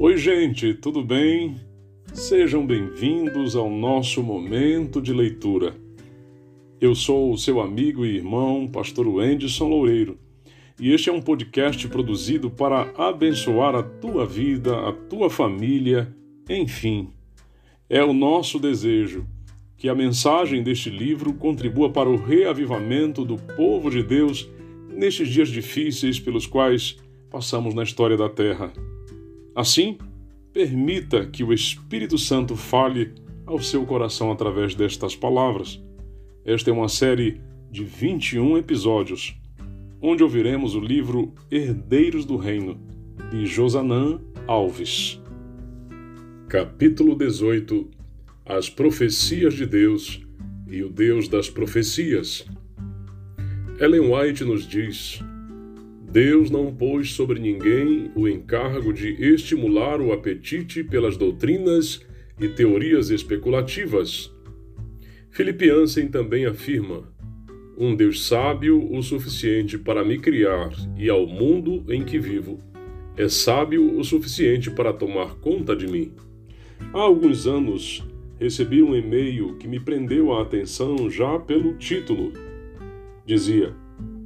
Oi, gente, tudo bem? Sejam bem-vindos ao nosso momento de leitura. Eu sou o seu amigo e irmão, pastor Wenderson Loureiro, e este é um podcast produzido para abençoar a tua vida, a tua família, enfim. É o nosso desejo que a mensagem deste livro contribua para o reavivamento do povo de Deus nestes dias difíceis pelos quais passamos na história da Terra. Assim, permita que o Espírito Santo fale ao seu coração através destas palavras. Esta é uma série de 21 episódios, onde ouviremos o livro Herdeiros do Reino, de Josanã Alves. Capítulo 18 As Profecias de Deus e o Deus das Profecias. Ellen White nos diz: Deus não pôs sobre ninguém o encargo de estimular o apetite pelas doutrinas e teorias especulativas. Philip Ansem também afirma: um Deus sábio o suficiente para me criar e ao mundo em que vivo, é sábio o suficiente para tomar conta de mim. Há alguns anos recebi um e-mail que me prendeu a atenção já pelo título. Dizia: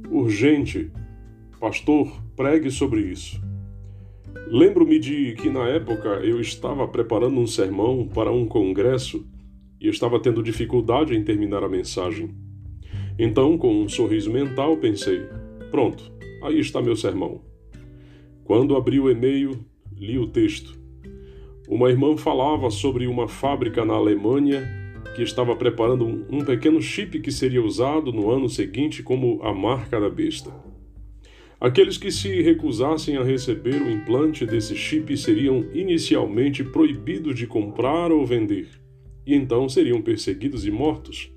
Urgente Pastor, pregue sobre isso. Lembro-me de que na época eu estava preparando um sermão para um congresso e estava tendo dificuldade em terminar a mensagem. Então, com um sorriso mental, pensei: pronto, aí está meu sermão. Quando abri o e-mail, li o texto. Uma irmã falava sobre uma fábrica na Alemanha que estava preparando um pequeno chip que seria usado no ano seguinte como a marca da besta. Aqueles que se recusassem a receber o implante desse chip seriam inicialmente proibidos de comprar ou vender, e então seriam perseguidos e mortos.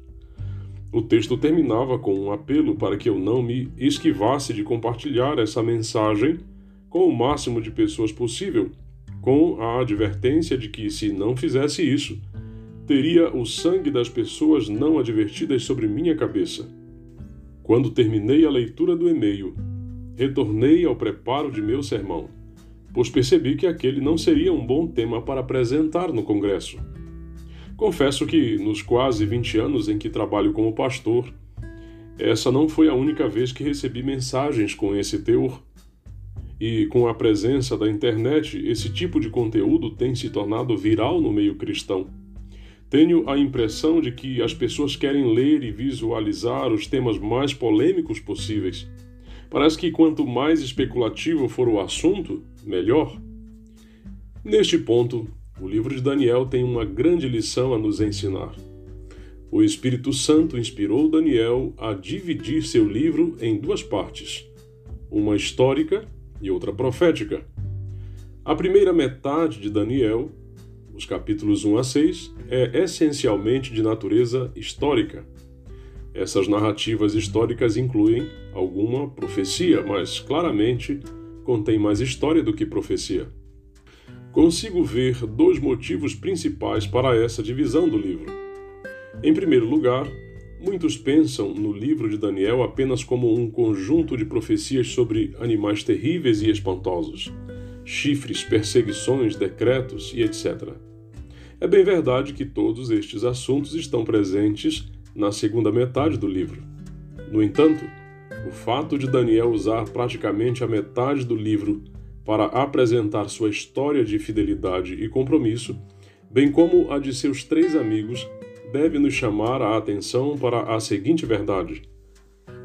O texto terminava com um apelo para que eu não me esquivasse de compartilhar essa mensagem com o máximo de pessoas possível, com a advertência de que, se não fizesse isso, teria o sangue das pessoas não advertidas sobre minha cabeça. Quando terminei a leitura do e-mail, retornei ao preparo de meu sermão, pois percebi que aquele não seria um bom tema para apresentar no Congresso. Confesso que, nos quase 20 anos em que trabalho como pastor, essa não foi a única vez que recebi mensagens com esse teor. E com a presença da internet, esse tipo de conteúdo tem se tornado viral no meio cristão. Tenho a impressão de que as pessoas querem ler e visualizar os temas mais polêmicos possíveis Parece que quanto mais especulativo for o assunto, melhor. Neste ponto, o livro de Daniel tem uma grande lição a nos ensinar. O Espírito Santo inspirou Daniel a dividir seu livro em duas partes, uma histórica e outra profética. A primeira metade de Daniel, os capítulos 1 a 6, é essencialmente de natureza histórica essas narrativas históricas incluem alguma profecia, mas claramente contém mais história do que profecia. Consigo ver dois motivos principais para essa divisão do livro. Em primeiro lugar, muitos pensam no livro de Daniel apenas como um conjunto de profecias sobre animais terríveis e espantosos, chifres, perseguições, decretos e etc. É bem verdade que todos estes assuntos estão presentes na segunda metade do livro. No entanto, o fato de Daniel usar praticamente a metade do livro para apresentar sua história de fidelidade e compromisso, bem como a de seus três amigos, deve nos chamar a atenção para a seguinte verdade: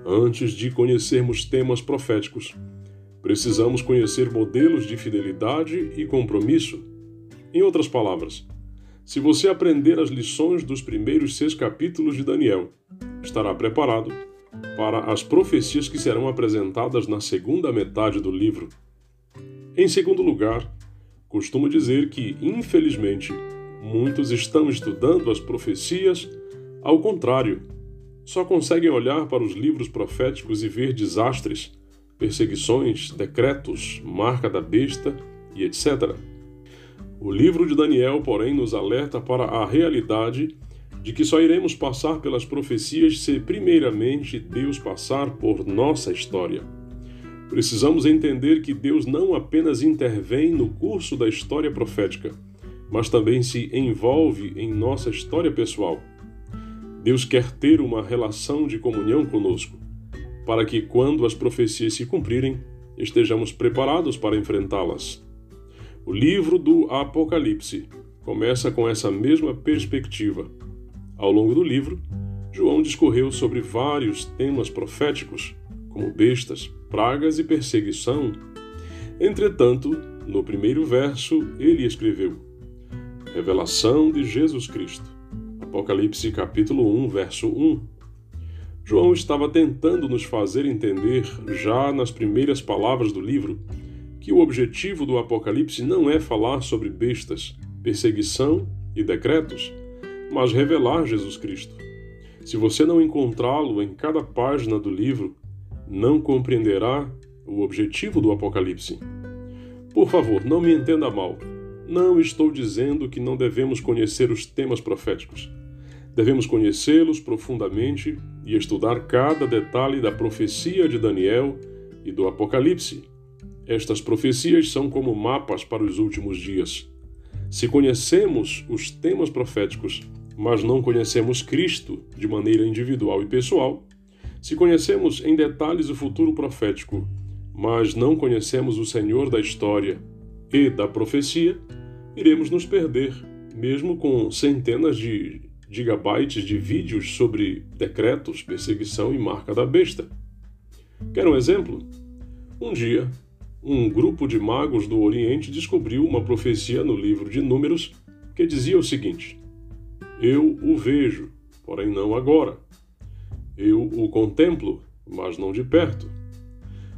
antes de conhecermos temas proféticos, precisamos conhecer modelos de fidelidade e compromisso. Em outras palavras, se você aprender as lições dos primeiros seis capítulos de Daniel, estará preparado para as profecias que serão apresentadas na segunda metade do livro. Em segundo lugar, costumo dizer que, infelizmente, muitos estão estudando as profecias ao contrário. Só conseguem olhar para os livros proféticos e ver desastres, perseguições, decretos, marca da besta e etc. O livro de Daniel, porém, nos alerta para a realidade de que só iremos passar pelas profecias se, primeiramente, Deus passar por nossa história. Precisamos entender que Deus não apenas intervém no curso da história profética, mas também se envolve em nossa história pessoal. Deus quer ter uma relação de comunhão conosco, para que, quando as profecias se cumprirem, estejamos preparados para enfrentá-las. O livro do Apocalipse começa com essa mesma perspectiva. Ao longo do livro, João discorreu sobre vários temas proféticos, como bestas, pragas e perseguição. Entretanto, no primeiro verso, ele escreveu: Revelação de Jesus Cristo. Apocalipse capítulo 1, verso 1. João estava tentando nos fazer entender, já nas primeiras palavras do livro, que o objetivo do Apocalipse não é falar sobre bestas, perseguição e decretos, mas revelar Jesus Cristo. Se você não encontrá-lo em cada página do livro, não compreenderá o objetivo do Apocalipse. Por favor, não me entenda mal. Não estou dizendo que não devemos conhecer os temas proféticos. Devemos conhecê-los profundamente e estudar cada detalhe da profecia de Daniel e do Apocalipse. Estas profecias são como mapas para os últimos dias. Se conhecemos os temas proféticos, mas não conhecemos Cristo de maneira individual e pessoal, se conhecemos em detalhes o futuro profético, mas não conhecemos o Senhor da história e da profecia, iremos nos perder, mesmo com centenas de gigabytes de vídeos sobre decretos, perseguição e marca da besta. Quer um exemplo? Um dia, um grupo de magos do Oriente descobriu uma profecia no livro de Números que dizia o seguinte: Eu o vejo, porém não agora. Eu o contemplo, mas não de perto.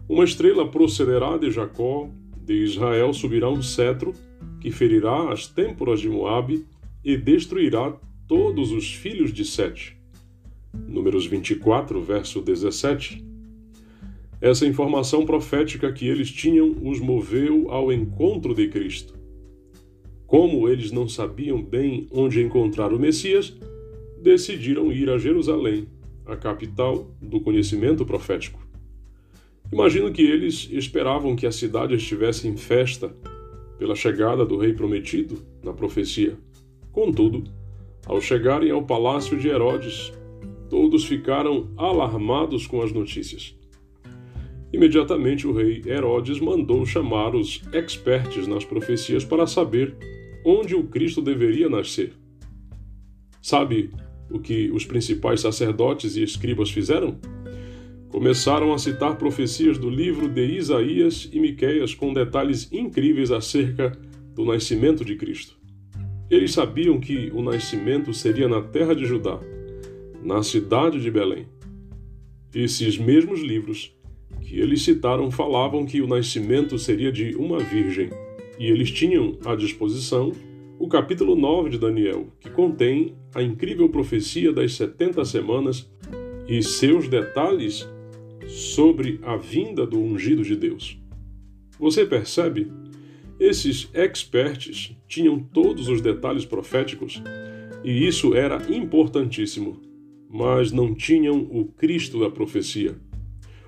Uma estrela procederá de Jacó, de Israel subirá um cetro, que ferirá as têmporas de Moabe e destruirá todos os filhos de Sete. Números 24, verso 17. Essa informação profética que eles tinham os moveu ao encontro de Cristo. Como eles não sabiam bem onde encontrar o Messias, decidiram ir a Jerusalém a capital do conhecimento profético. Imagino que eles esperavam que a cidade estivesse em festa pela chegada do rei prometido na profecia. Contudo, ao chegarem ao palácio de Herodes, todos ficaram alarmados com as notícias. Imediatamente o rei Herodes mandou chamar os expertos nas profecias para saber onde o Cristo deveria nascer. Sabe o que os principais sacerdotes e escribas fizeram? Começaram a citar profecias do livro de Isaías e Miqueias com detalhes incríveis acerca do nascimento de Cristo. Eles sabiam que o nascimento seria na terra de Judá, na cidade de Belém. Esses mesmos livros que eles citaram falavam que o nascimento seria de uma virgem, e eles tinham à disposição o capítulo 9 de Daniel, que contém a incrível profecia das 70 semanas e seus detalhes sobre a vinda do ungido de Deus. Você percebe? Esses experts tinham todos os detalhes proféticos e isso era importantíssimo, mas não tinham o Cristo da profecia.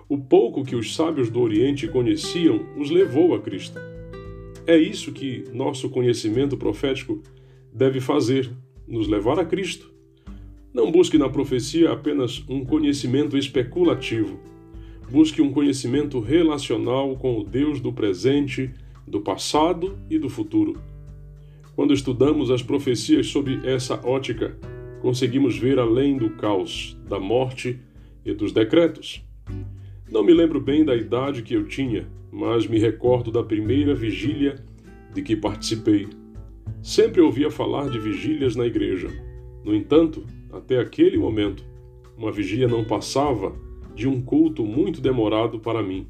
O pouco que os sábios do Oriente conheciam os levou a Cristo. É isso que nosso conhecimento profético deve fazer, nos levar a Cristo. Não busque na profecia apenas um conhecimento especulativo. Busque um conhecimento relacional com o Deus do presente, do passado e do futuro. Quando estudamos as profecias sob essa ótica, conseguimos ver além do caos, da morte e dos decretos. Não me lembro bem da idade que eu tinha, mas me recordo da primeira vigília de que participei. Sempre ouvia falar de vigílias na igreja. No entanto, até aquele momento, uma vigília não passava de um culto muito demorado para mim.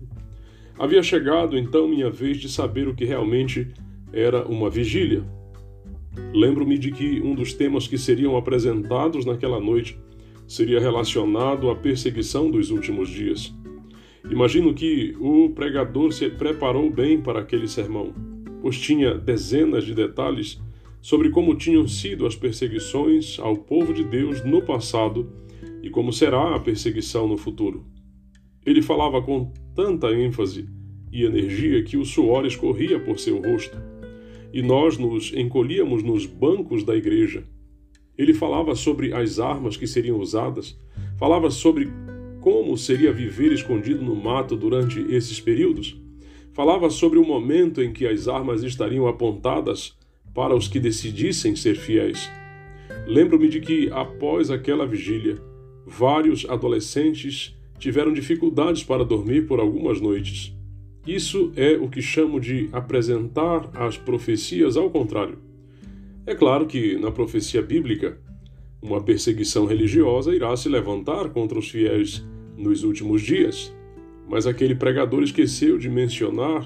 Havia chegado então minha vez de saber o que realmente era uma vigília. Lembro-me de que um dos temas que seriam apresentados naquela noite seria relacionado à perseguição dos últimos dias. Imagino que o pregador se preparou bem para aquele sermão, pois tinha dezenas de detalhes sobre como tinham sido as perseguições ao povo de Deus no passado e como será a perseguição no futuro. Ele falava com tanta ênfase e energia que o suor escorria por seu rosto. E nós nos encolhíamos nos bancos da igreja. Ele falava sobre as armas que seriam usadas, falava sobre como seria viver escondido no mato durante esses períodos, falava sobre o momento em que as armas estariam apontadas para os que decidissem ser fiéis. Lembro-me de que, após aquela vigília, vários adolescentes tiveram dificuldades para dormir por algumas noites. Isso é o que chamo de apresentar as profecias ao contrário. É claro que, na profecia bíblica, uma perseguição religiosa irá se levantar contra os fiéis nos últimos dias, mas aquele pregador esqueceu de mencionar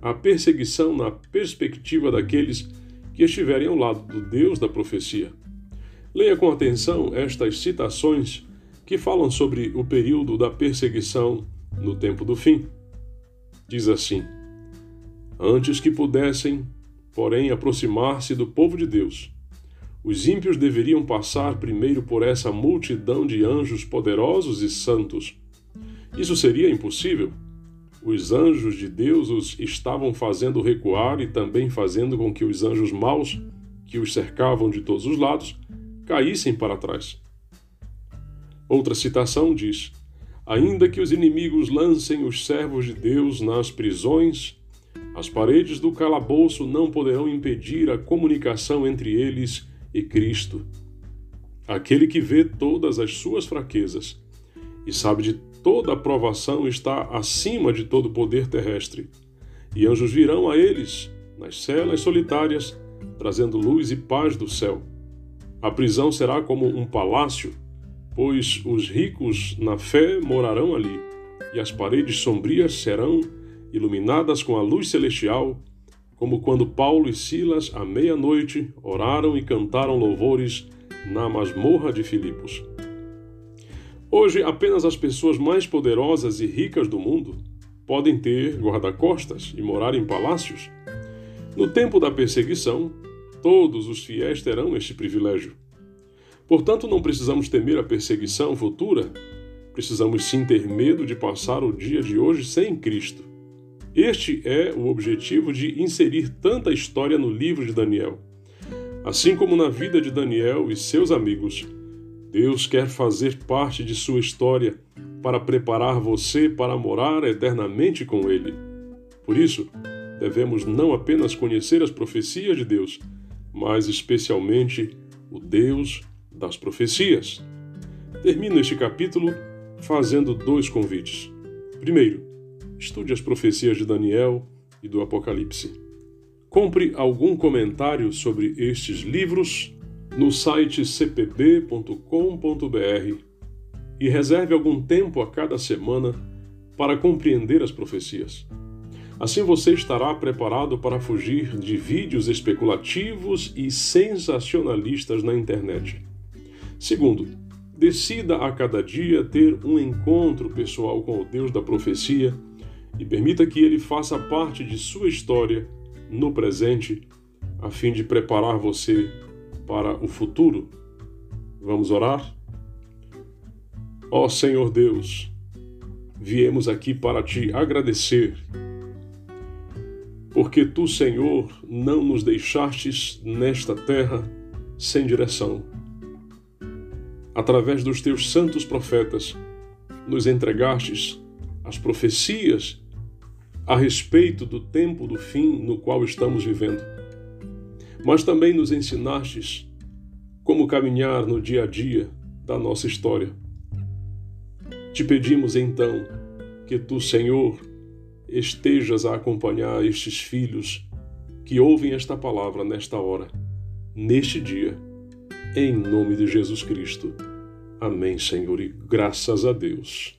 a perseguição na perspectiva daqueles que estiverem ao lado do Deus da profecia. Leia com atenção estas citações que falam sobre o período da perseguição no tempo do fim. Diz assim: Antes que pudessem, porém, aproximar-se do povo de Deus, os ímpios deveriam passar primeiro por essa multidão de anjos poderosos e santos. Isso seria impossível. Os anjos de Deus os estavam fazendo recuar e também fazendo com que os anjos maus, que os cercavam de todos os lados, caíssem para trás. Outra citação diz: Ainda que os inimigos lancem os servos de Deus nas prisões, as paredes do calabouço não poderão impedir a comunicação entre eles e Cristo. Aquele que vê todas as suas fraquezas e sabe de toda a provação está acima de todo poder terrestre. E anjos virão a eles nas celas solitárias, trazendo luz e paz do céu. A prisão será como um palácio, pois os ricos na fé morarão ali, e as paredes sombrias serão iluminadas com a luz celestial, como quando Paulo e Silas, à meia-noite, oraram e cantaram louvores na masmorra de Filipos. Hoje, apenas as pessoas mais poderosas e ricas do mundo podem ter guarda-costas e morar em palácios. No tempo da perseguição, Todos os fiéis terão este privilégio. Portanto, não precisamos temer a perseguição futura, precisamos sim ter medo de passar o dia de hoje sem Cristo. Este é o objetivo de inserir tanta história no livro de Daniel. Assim como na vida de Daniel e seus amigos, Deus quer fazer parte de sua história para preparar você para morar eternamente com Ele. Por isso, devemos não apenas conhecer as profecias de Deus, mas especialmente o Deus das profecias. Termino este capítulo fazendo dois convites. Primeiro, estude as profecias de Daniel e do Apocalipse. Compre algum comentário sobre estes livros no site cpb.com.br e reserve algum tempo a cada semana para compreender as profecias. Assim você estará preparado para fugir de vídeos especulativos e sensacionalistas na internet. Segundo, decida a cada dia ter um encontro pessoal com o Deus da profecia e permita que ele faça parte de sua história no presente, a fim de preparar você para o futuro. Vamos orar? Ó Senhor Deus, viemos aqui para te agradecer porque tu, Senhor, não nos deixastes nesta terra sem direção. Através dos teus santos profetas, nos entregastes as profecias a respeito do tempo do fim no qual estamos vivendo. Mas também nos ensinastes como caminhar no dia a dia da nossa história. Te pedimos então que tu, Senhor, estejas a acompanhar estes filhos que ouvem esta palavra nesta hora, neste dia, em nome de Jesus Cristo. Amém, Senhor, e graças a Deus.